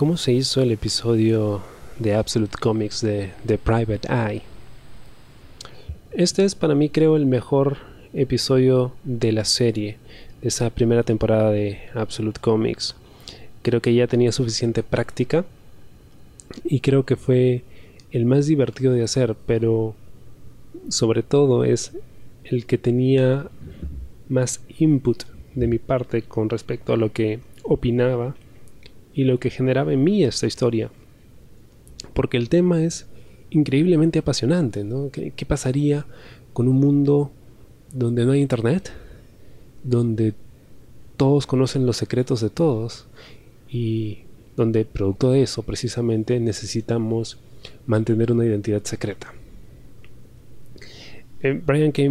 ¿Cómo se hizo el episodio de Absolute Comics de The Private Eye? Este es para mí creo el mejor episodio de la serie, de esa primera temporada de Absolute Comics. Creo que ya tenía suficiente práctica y creo que fue el más divertido de hacer, pero sobre todo es el que tenía más input de mi parte con respecto a lo que opinaba y lo que generaba en mí esta historia. Porque el tema es increíblemente apasionante, ¿no? ¿Qué, pasaría con un mundo donde no hay internet? Donde todos conocen los secretos de todos y donde producto de eso precisamente necesitamos mantener una identidad secreta. Eh, Brian K.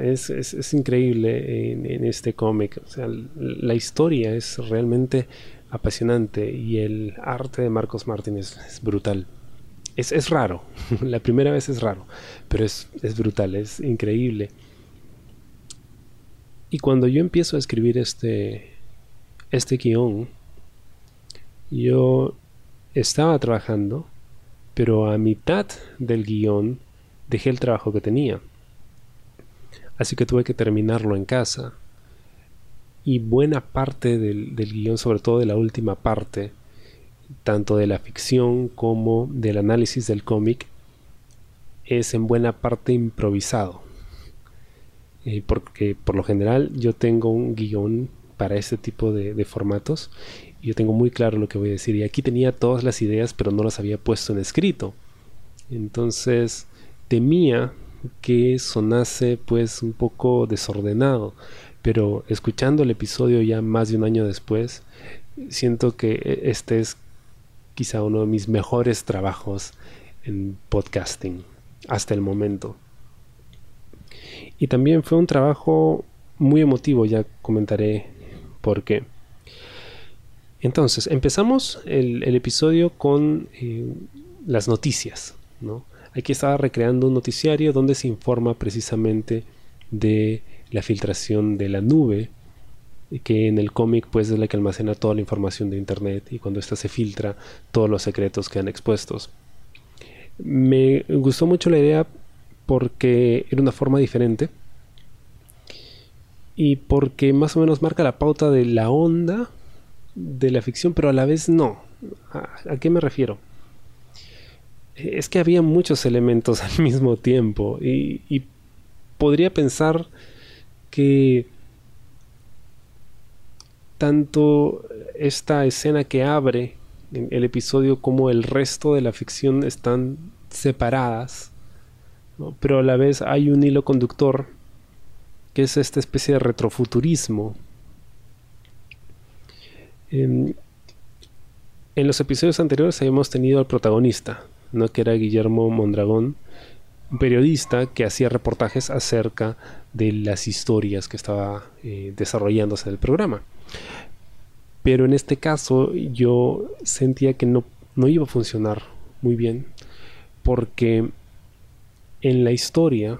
es, es, increíble en, este cómic. O sea, la historia es realmente apasionante y el arte de Marcos Martin es, brutal. Es, es, raro, la primera vez es raro, pero es, es brutal, es increíble. Y cuando yo empiezo a escribir este, este guion, yo estaba trabajando, pero a mitad del guion dejé el trabajo que tenía. Así que tuve que terminarlo en casa y buena parte del, guion, sobre todo de la última parte, tanto de la ficción como del análisis del cómic, es en buena parte improvisado. Eh, porque por lo general yo tengo un guion para este tipo de, de, formatos y yo tengo muy claro lo que voy a decir. Y aquí tenía todas las ideas, pero no las había puesto en escrito. Entonces temía que sonase pues un poco desordenado pero escuchando el episodio ya más de un año después, siento que e, este es quizá uno de mis mejores trabajos en podcasting hasta el momento. Y también fue un trabajo muy emotivo, ya comentaré por qué. Entonces, empezamos el, episodio con eh, las noticias. ¿no? Aquí estaba recreando un noticiario donde se informa precisamente de la filtración de la nube, que en el cómic pues es la que almacena toda la información de internet y cuando ésta se filtra todos los secretos quedan expuestos. Me gustó mucho la idea porque era una forma diferente y porque más o menos marca la pauta de la onda de la ficción, pero a la vez no. ¿A, qué me refiero? Es que había muchos elementos al mismo tiempo y, y podría pensar que tanto esta escena que abre el episodio como el resto de la ficción están separadas, pero a la vez hay un hilo conductor que es esta especie de retrofuturismo. En, en los episodios anteriores habíamos tenido al protagonista, ¿no? que era Guillermo Mondragón, un periodista que hacía reportajes acerca de las historias que estaba eh, desarrollándose del programa. Pero en este caso yo sentía que no, no iba a funcionar muy bien porque en la historia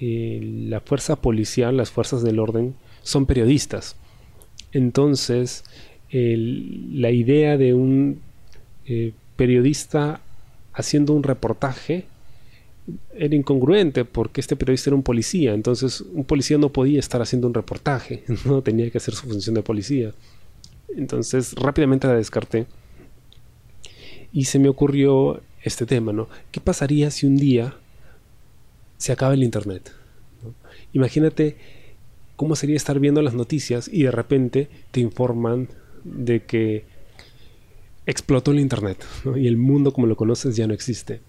eh, la fuerza policial, las fuerzas del orden son periodistas. Entonces la idea de un eh, periodista haciendo un reportaje era incongruente porque este periodista era un policía, entonces un policía no podía estar haciendo un reportaje, no tenía que hacer su función de policía. Entonces rápidamente la descarté y se me ocurrió este tema, ¿no? ¿Qué pasaría si un día se acaba el internet? Imagínate cómo sería estar viendo las noticias y de repente te informan de que explotó el internet y el mundo como lo conoces ya no existe.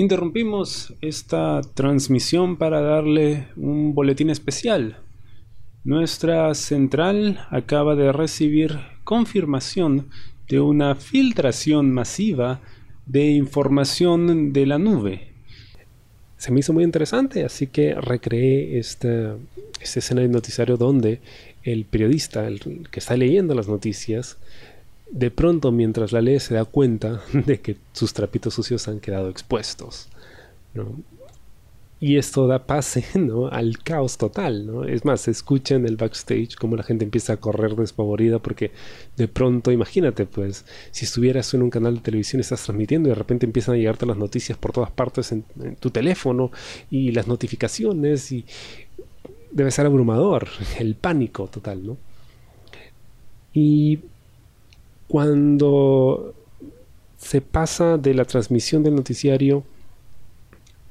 Interrumpimos esta transmisión para darle un boletín especial. Nuestra central acaba de recibir confirmación de una filtración masiva de información de la nube. Se me hizo muy interesante, así que recreé esta, esta escena de noticiario donde el periodista, el que está leyendo las noticias, de pronto mientras la lee se da cuenta de que sus trapitos sucios han quedado expuestos. y esto da pase al caos total, ¿no? Es más, se escucha en el backstage como la gente empieza a correr despavorida porque de pronto, imagínate, pues, si estuvieras en un canal de televisión, estás transmitiendo y de repente empiezan a llegarte las noticias por todas partes en, tu teléfono y las notificaciones y debe ser abrumador, el pánico total, ¿no? Y cuando se pasa de la transmisión del noticiario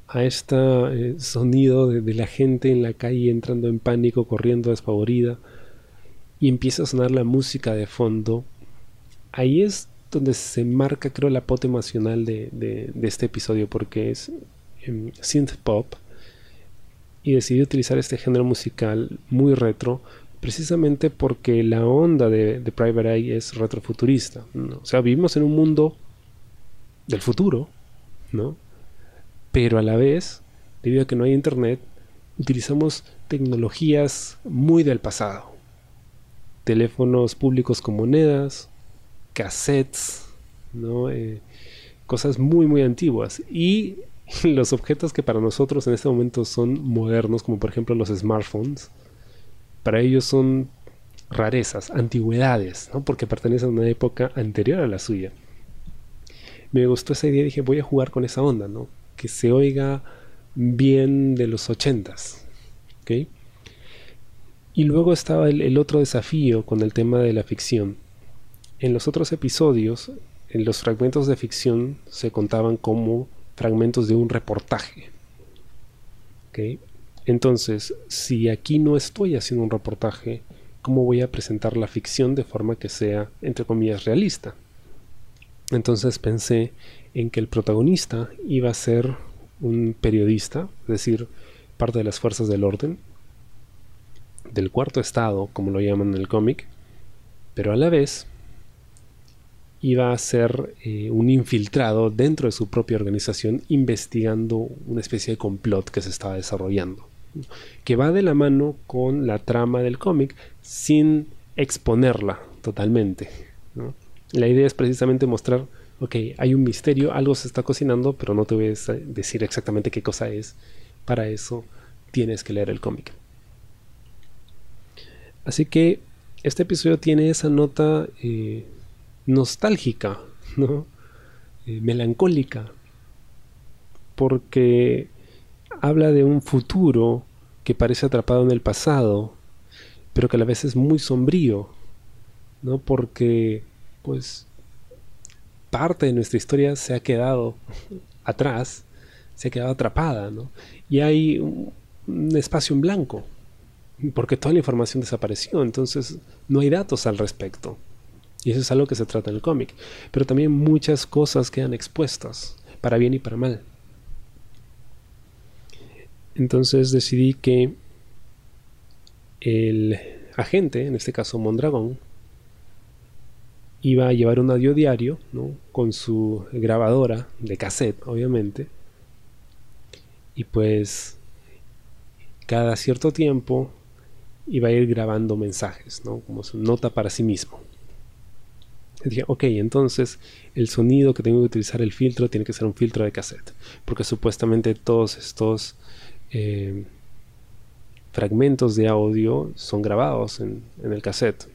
a este eh, sonido de, la gente en la calle entrando en pánico, corriendo despavorida, y empieza a sonar la música de fondo, ahí es donde se marca, creo, la pote emocional de, este episodio, porque es em, synth pop, y decidí utilizar este género musical muy retro, precisamente porque la onda de, Private Eye es retrofuturista. O sea, vivimos en un mundo del futuro, ¿no? pero a la vez, debido a que no hay internet, utilizamos tecnologías muy del pasado. Teléfonos públicos con monedas, cassettes. Eh, cosas muy muy antiguas. Y los objetos que para nosotros en este momento son modernos, como por ejemplo los smartphones, para ellos son rarezas, antigüedades, ¿no? porque pertenecen a una época anterior a la suya. Me gustó esa idea y dije, voy a jugar con esa onda, ¿no? que se oiga bien de los ochentas. Y luego estaba el, otro desafío con el tema de la ficción. En los otros episodios, en los fragmentos de ficción se contaban como fragmentos de un reportaje. Entonces, si aquí no estoy haciendo un reportaje, ¿cómo voy a presentar la ficción de forma que sea, entre comillas, realista? Entonces pensé en que el protagonista iba a ser un periodista, es decir, parte de las fuerzas del orden, del cuarto estado, como lo llaman en el cómic, pero a la vez iba a ser eh, un infiltrado dentro de su propia organización investigando una especie de complot que se estaba desarrollando, que va de la mano con la trama del cómic sin exponerla totalmente. La idea es precisamente mostrar ok, hay un misterio, algo se está cocinando, pero no te voy a decir exactamente qué cosa es. Para eso tienes que leer el cómic. Así que este episodio tiene esa nota eh, nostálgica, ¿no? Eh, melancólica, porque habla de un futuro que parece atrapado en el pasado, pero que a la vez es muy sombrío, ¿no? Porque, pues, parte de nuestra historia se ha quedado atrás, se ha quedado atrapada, ¿no? Y hay un, espacio en blanco, porque toda la información desapareció, entonces no hay datos al respecto. Y eso es algo que se trata en el cómic. Pero también muchas cosas quedan expuestas, para bien y para mal. Entonces decidí que el agente, en este caso Mondragón, iba a llevar un audio diario, ¿no? Con su grabadora de cassette, obviamente. Y pues cada cierto tiempo iba a ir grabando mensajes, ¿no? Como su nota para sí mismo. Y dije, ok, entonces el sonido que tengo que utilizar el filtro tiene que ser un filtro de cassette. Porque supuestamente todos estos eh, fragmentos de audio son grabados en el cassette.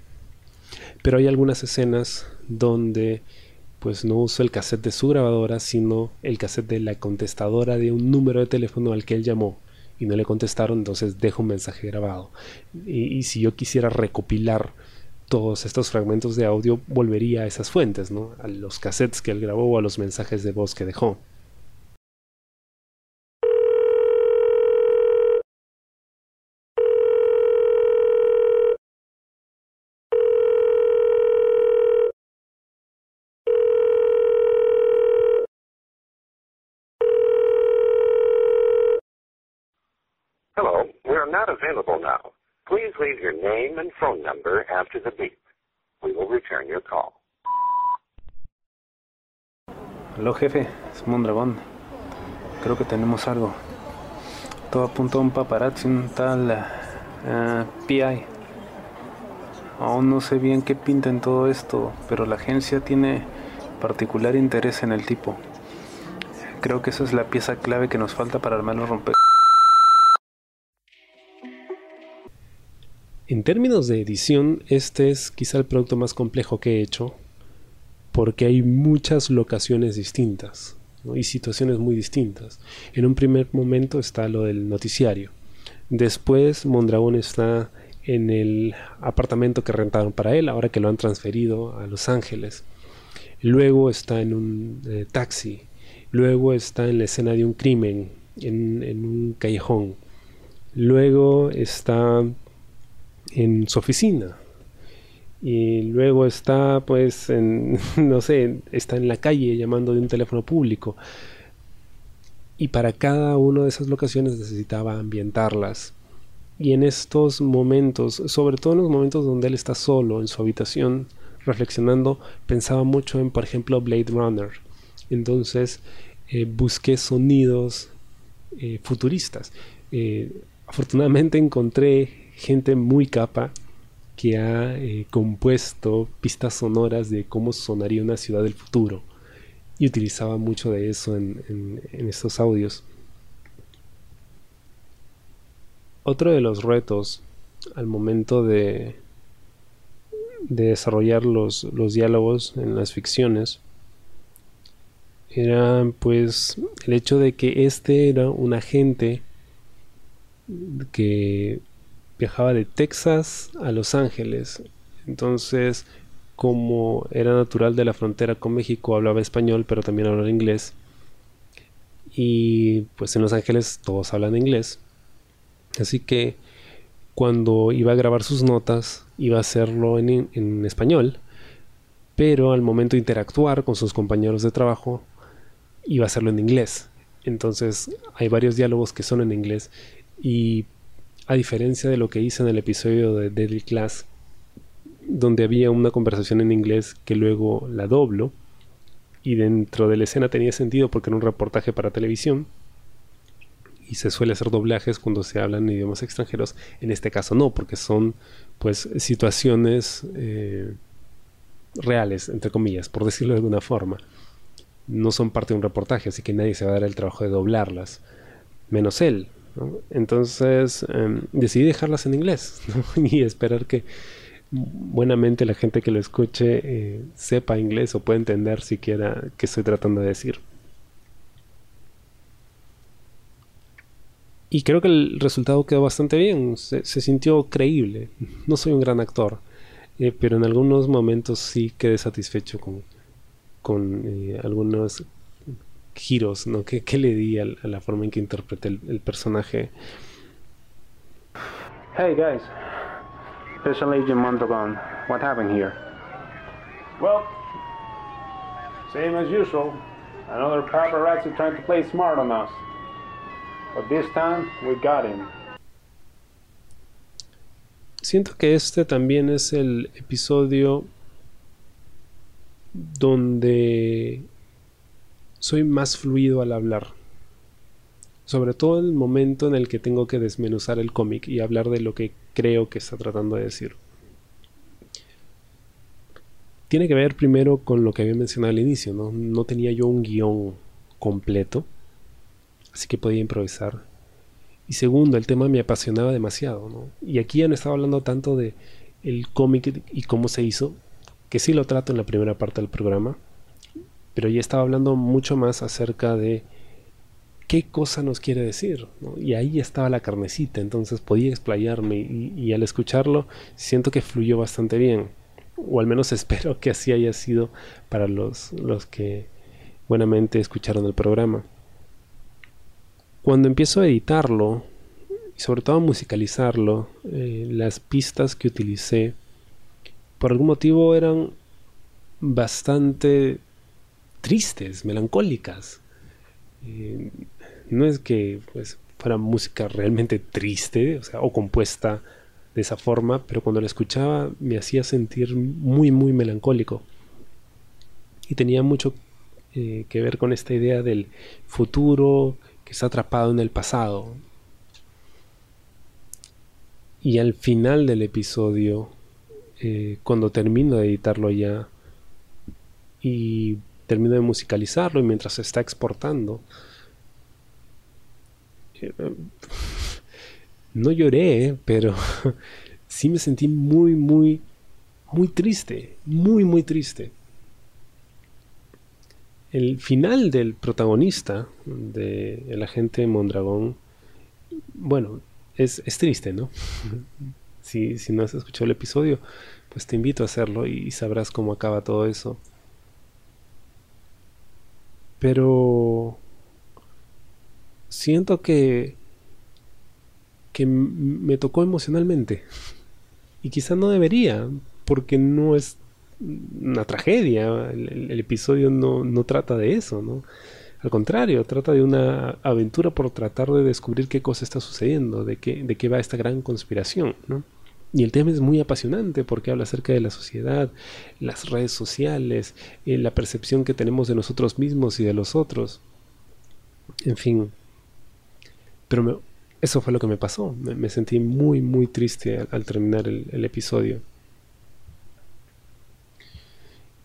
Pero hay algunas escenas donde pues no uso el cassette de su grabadora, sino el cassette de la contestadora de un número de teléfono al que él llamó y no le contestaron, entonces dejo un mensaje grabado. Y, si yo quisiera recopilar todos estos fragmentos de audio, volvería a esas fuentes, ¿no? A los cassettes que él grabó o a los mensajes de voz que dejó. Please your name and phone number after the beep. We will return your call. Jefe, es Mondragón. Creo que tenemos algo. Todo apunta a un paparazzi, un tal eh, PI. Aún no sé bien qué pinta en todo esto, pero la agencia tiene particular interés en el tipo. Creo que esa es la pieza clave que nos falta para armar los romper. En términos de edición, este es quizá el producto más complejo que he hecho porque hay muchas locaciones distintas y situaciones muy distintas. En un primer momento está lo del noticiario. Después Mondragón está en el apartamento que rentaron para él, ahora que lo han transferido a Los Ángeles. Luego está en un eh, taxi. Luego está en la escena de un crimen, en, en un callejón. Luego está en su oficina, y luego está pues en no sé está en la calle llamando de un teléfono público. Y para cada una de esas locaciones necesitaba ambientarlas. Y en estos momentos sobre todo en los momentos donde él está solo en su habitación reflexionando pensaba mucho en por ejemplo Blade Runner. Entonces eh, busqué sonidos eh, futuristas. Eh, afortunadamente encontré gente muy capa que ha eh, compuesto pistas sonoras de cómo sonaría una ciudad del futuro y utilizaba mucho de eso en, estos audios. Otro de los retos al momento de, de desarrollar los, los diálogos en las ficciones era pues el hecho de que este era un agente que viajaba de Texas a Los Ángeles. Entonces, como era natural de la frontera con México, hablaba español, pero también hablaba inglés. Y pues en Los Ángeles todos hablan inglés. Así que cuando iba a grabar sus notas, iba a hacerlo en, en español, pero al momento de interactuar con sus compañeros de trabajo, iba a hacerlo en inglés. Entonces hay varios diálogos que son en inglés y a diferencia de lo que hice en el episodio de Deadly Class, donde había una conversación en inglés que luego la doblo, y dentro de la escena tenía sentido porque era un reportaje para televisión, y se suele hacer doblajes cuando se hablan idiomas extranjeros, en este caso no, porque son pues situaciones eh, reales, entre comillas, por decirlo de alguna forma. No son parte de un reportaje, así que nadie se va a dar el trabajo de doblarlas, menos él, entonces em, decidí dejarlas en inglés y esperar que buenamente la gente que lo escuche eh, sepa inglés o pueda entender siquiera qué estoy tratando de decir. Y creo que el resultado quedó bastante bien, se, sintió creíble. No soy un gran actor, eh, pero en algunos momentos sí quedé satisfecho con, con eh, algunos giros, ¿no? ¿Qué, qué le di a, a, la forma en que interpreté el, el personaje? Hey guys, Special Agent Mondragon, what happened here? Well, same as usual. Another paparazzi trying to play smart on us. But this time we got him. Siento que este también es el episodio donde soy más fluido al hablar. Sobre todo en el momento en el que tengo que desmenuzar el cómic y hablar de lo que creo que está tratando de decir. Tiene que ver primero con lo que había mencionado al inicio, ¿no? No tenía yo un guion completo, así que podía improvisar. Y segundo, el tema me apasionaba demasiado. Y aquí ya no estaba hablando tanto de el cómic y cómo se hizo, que sí lo trato en la primera parte del programa, pero ya estaba hablando mucho más acerca de qué cosa nos quiere decir. Y ahí estaba la carnecita, entonces podía explayarme y, al escucharlo siento que fluyó bastante bien. O al menos espero que así haya sido para los, los que buenamente escucharon el programa. Cuando empiezo a editarlo, y sobre todo a musicalizarlo, eh, las pistas que utilicé, por algún motivo eran bastante tristes, melancólicas. Eh, no es que pues, fuera música realmente triste, o sea, o compuesta de esa forma, pero cuando la escuchaba me hacía sentir muy, muy melancólico. Y tenía mucho eh, que ver con esta idea del futuro que está atrapado en el pasado. Y al final del episodio, eh, cuando termino de editarlo ya, y termino de musicalizarlo y mientras se está exportando, eh, no lloré, pero sí me sentí muy, muy, muy triste, muy, muy triste. El final del protagonista, de el agente Mondragón, bueno, es, es triste, ¿no? si, si no has escuchado el episodio, pues te invito a hacerlo y sabrás cómo acaba todo eso. Pero siento que que me tocó emocionalmente. Y quizá no debería, porque no es una tragedia. El, episodio no, no, trata de eso, ¿no? Al contrario, trata de una aventura por tratar de descubrir qué cosa está sucediendo, de qué, de qué va esta gran conspiración, ¿no? Y el tema es muy apasionante porque habla acerca de la sociedad, las redes sociales, eh, la percepción que tenemos de nosotros mismos y de los otros. En fin. Pero eso fue lo que me pasó. Me, sentí muy, muy triste al, terminar el, episodio.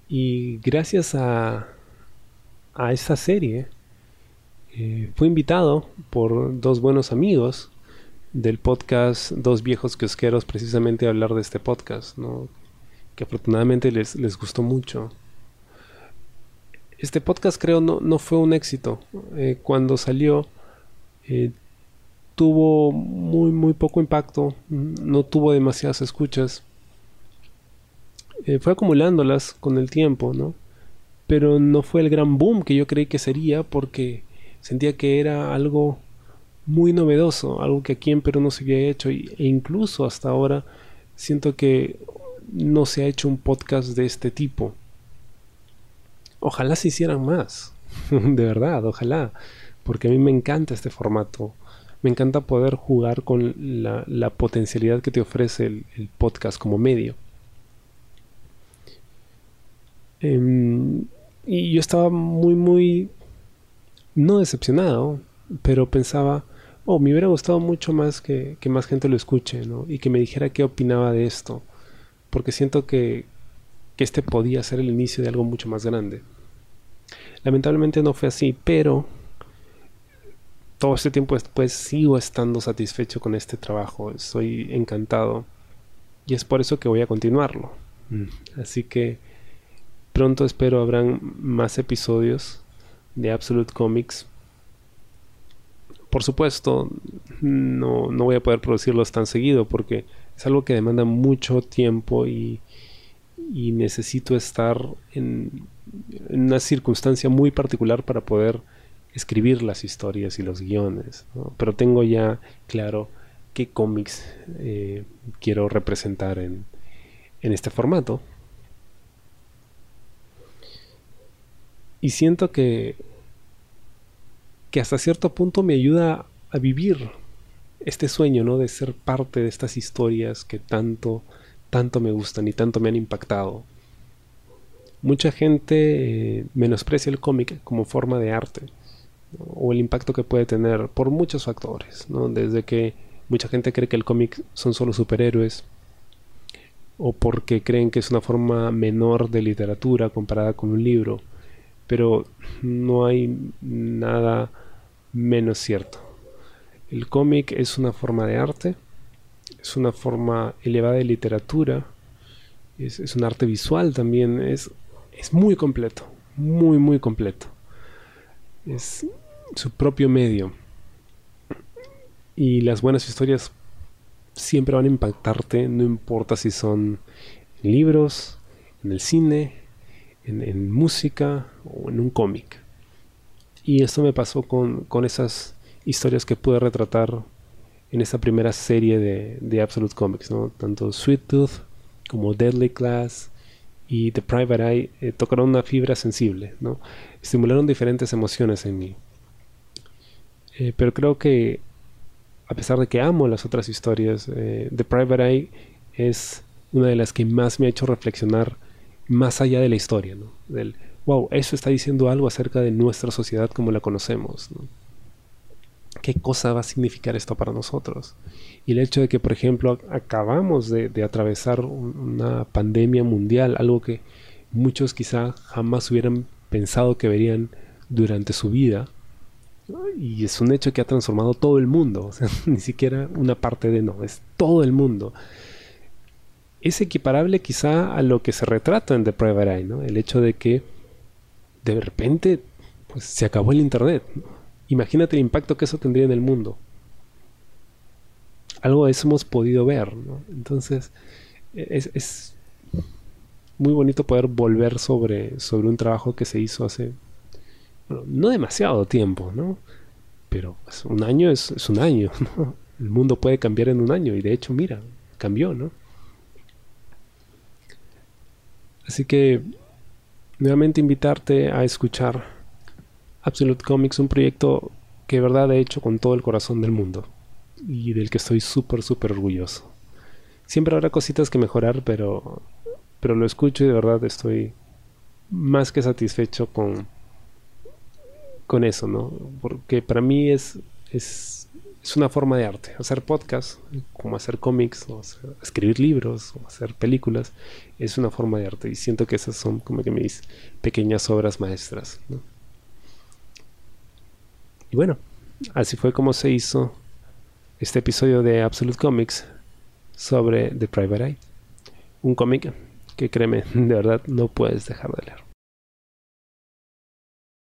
Y gracias a, a esta serie, eh, fui invitado por dos buenos amigos del podcast Dos Viejos Kiosqueros precisamente hablar de este podcast, ¿no? que afortunadamente les, les gustó mucho. Este podcast creo no, no fue un éxito. Eh, cuando salió, eh, tuvo muy, muy poco impacto, no tuvo demasiadas escuchas. Eh, fue acumulándolas con el tiempo, ¿no? Pero no fue el gran boom que yo creí que sería porque sentía que era algo muy novedoso, algo que aquí en Perú no se había hecho e incluso hasta ahora siento que no se ha hecho un podcast de este tipo. Ojalá se hicieran más, de verdad, ojalá, porque a mí me encanta este formato me encanta poder jugar con la, potencialidad que te ofrece el, podcast como medio. Em, y yo estaba muy, muy, no decepcionado, pero pensaba, oh, me hubiera gustado mucho más que, más gente lo escuche, ¿no? Y que me dijera qué opinaba de esto, porque siento que, que este podía ser el inicio de algo mucho más grande. Lamentablemente no fue así, pero todo este tiempo después sigo estando satisfecho con este trabajo, estoy encantado y es por eso que voy a continuarlo. Mm. Así que pronto espero habrán más episodios de Absolute Comics. Por supuesto, no, no voy a poder producirlos tan seguido porque es algo que demanda mucho tiempo y, necesito estar en, en una circunstancia muy particular para poder escribir las historias y los guiones, pero tengo ya claro qué cómics eh, quiero representar en, en este formato. Y siento que, que hasta cierto punto me ayuda a vivir este sueño, ¿no? De ser parte de estas historias que tanto, tanto me gustan y tanto me han impactado. Mucha gente eh, menosprecia el cómic como forma de arte o el impacto que puede tener por muchos factores, ¿no? desde que mucha gente cree que el cómic son solo superhéroes o porque creen que es una forma menor de literatura comparada con un libro, pero no hay nada menos cierto. El cómic es una forma de arte, es una forma elevada de literatura, es, un arte visual también, es, es muy completo, muy, muy completo es su propio medio. Y las buenas historias siempre van a impactarte, no importa si son en libros, en el cine, en, música o en un cómic. Y esto me pasó con, esas historias que pude retratar en esta primera serie de, de Absolute Comics, ¿no? Tanto Sweet Tooth como Deadly Class y The Private Eye eh, tocaron una fibra sensible, ¿no? Estimularon diferentes emociones en mí. Eh, pero creo que, a pesar de que amo las otras historias, eh, The Private Eye es una de las que más me ha hecho reflexionar más allá de la historia, ¿no? Del, wow, eso está diciendo algo acerca de nuestra sociedad como la conocemos, ¿no? ¿Qué cosa va a significar esto para nosotros? Y el hecho de que, por ejemplo, acabamos de, atravesar una pandemia mundial, algo que muchos quizá jamás hubieran pensado que verían durante su vida, y es un hecho que ha transformado todo el mundo, ni siquiera una parte de no, es todo el mundo. Es equiparable quizá a lo que se retrata en The Private Eye, ¿no? El hecho de que de repente pues, se acabó el Internet. Imagínate el impacto que eso tendría en el mundo. Algo de eso hemos podido ver, ¿no? Entonces, es, es, muy bonito poder volver sobre, sobre un trabajo que se hizo hace no demasiado tiempo, ¿no? Pero pues, un año es, es un año, ¿no? El mundo puede cambiar en un año y de hecho, mira, cambió, ¿no? Así que nuevamente invitarte a escuchar Absolute Comics, un proyecto que de verdad he hecho con todo el corazón del mundo y del que estoy súper, súper orgulloso. Siempre habrá cositas que mejorar, pero, pero lo escucho y de verdad estoy más que satisfecho con, con eso, ¿no? Porque para mí es, es, es una forma de arte. Hacer podcast, como hacer cómics, escribir libros, o hacer películas, es una forma de arte. Y siento que esas son como que mis pequeñas obras maestras. Y bueno, así fue como se hizo este episodio de Absolute Comics sobre The Private Eye. Un cómic que créeme, de verdad no puedes dejar de leer.